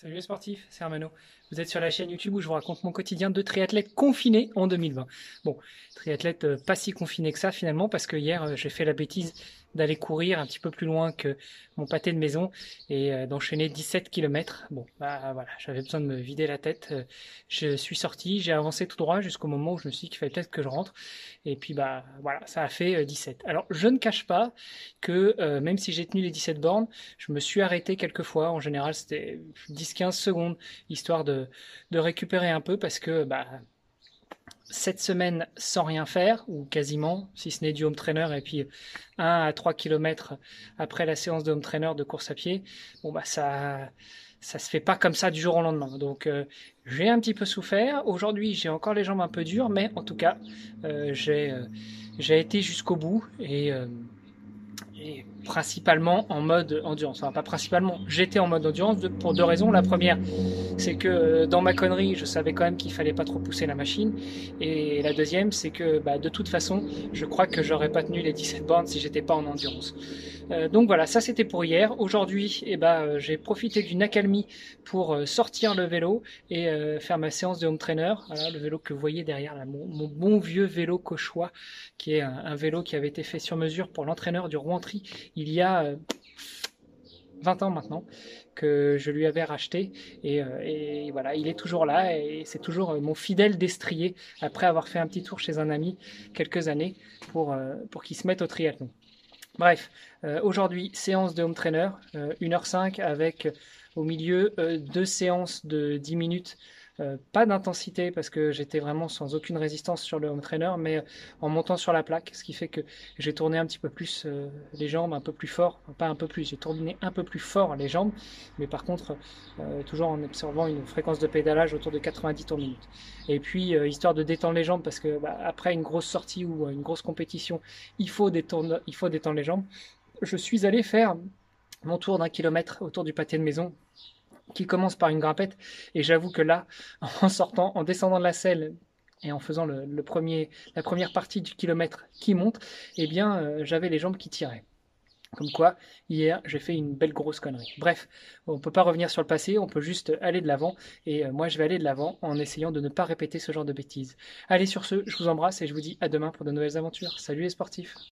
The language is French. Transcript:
Salut les sportifs, c'est Armano. Vous êtes sur la chaîne YouTube où je vous raconte mon quotidien de triathlète confiné en 2020. Bon, triathlète euh, pas si confiné que ça finalement parce que hier euh, j'ai fait la bêtise d'aller courir un petit peu plus loin que mon pâté de maison et euh, d'enchaîner 17 km. Bon, bah voilà, j'avais besoin de me vider la tête. Je suis sorti, j'ai avancé tout droit jusqu'au moment où je me suis dit qu'il fallait peut-être que je rentre. Et puis bah voilà, ça a fait 17. Alors je ne cache pas que même si j'ai tenu les 17 bornes, je me suis arrêté quelques fois. En général, c'était 10-15 secondes histoire de de, récupérer un peu parce que bah, cette semaine sans rien faire, ou quasiment, si ce n'est du home trainer, et puis 1 à 3 km après la séance de home trainer de course à pied, bon bah ça ça se fait pas comme ça du jour au lendemain. Donc euh, j'ai un petit peu souffert. Aujourd'hui j'ai encore les jambes un peu dures, mais en tout cas euh, j'ai euh, j'ai été jusqu'au bout et et principalement en mode endurance. Enfin, pas principalement, j'étais en mode endurance pour deux raisons. La première, c'est que euh, dans ma connerie, je savais quand même qu'il fallait pas trop pousser la machine. Et la deuxième, c'est que bah, de toute façon, je crois que j'aurais pas tenu les 17 bornes si j'étais pas en endurance. Euh, donc voilà, ça c'était pour hier. Aujourd'hui, eh ben, euh, j'ai profité d'une accalmie pour sortir le vélo et faire ma séance de home trainer. Voilà, le vélo que vous voyez derrière, là, mon, bon vieux vélo Cauchois, qui est un, un, vélo qui avait été fait sur mesure pour l'entraîneur du Rouen il y a 20 euh, ans maintenant que je lui avais racheté euh, et, voilà il est toujours là et c'est toujours euh, mon fidèle destrier après avoir fait un petit tour chez un ami quelques années pour, pour qu'il se mette au triathlon. Bref, aujourd'hui séance de home trainer, 1h05 avec au milieu deux séances de 10 minutes euh, pas d'intensité parce que j'étais vraiment sans aucune résistance sur le home trainer, mais euh, en montant sur la plaque, ce qui fait que j'ai tourné un petit peu plus euh, les jambes, un peu plus fort, pas un peu plus, j'ai tourné un peu plus fort les jambes, mais par contre toujours en observant une fréquence de pédalage autour de 90 tours minute. Et puis histoire de détendre les jambes parce que bah, après une grosse sortie ou une grosse compétition, il faut détendre, il faut détendre les jambes. Je suis allé faire mon tour d'un kilomètre autour du pâté de maison qui commence par une grimpette. Et j'avoue que là, en sortant, en descendant de la selle et en faisant le, premier, la première partie du kilomètre qui monte, eh bien, euh, j'avais les jambes qui tiraient. Comme quoi, hier, j'ai fait une belle grosse connerie. Bref, on ne peut pas revenir sur le passé, on peut juste aller de l'avant. Et euh, moi, je vais aller de l'avant en essayant de ne pas répéter ce genre de bêtises. Allez, sur ce, je vous embrasse et je vous dis à demain pour de nouvelles aventures. Salut les sportifs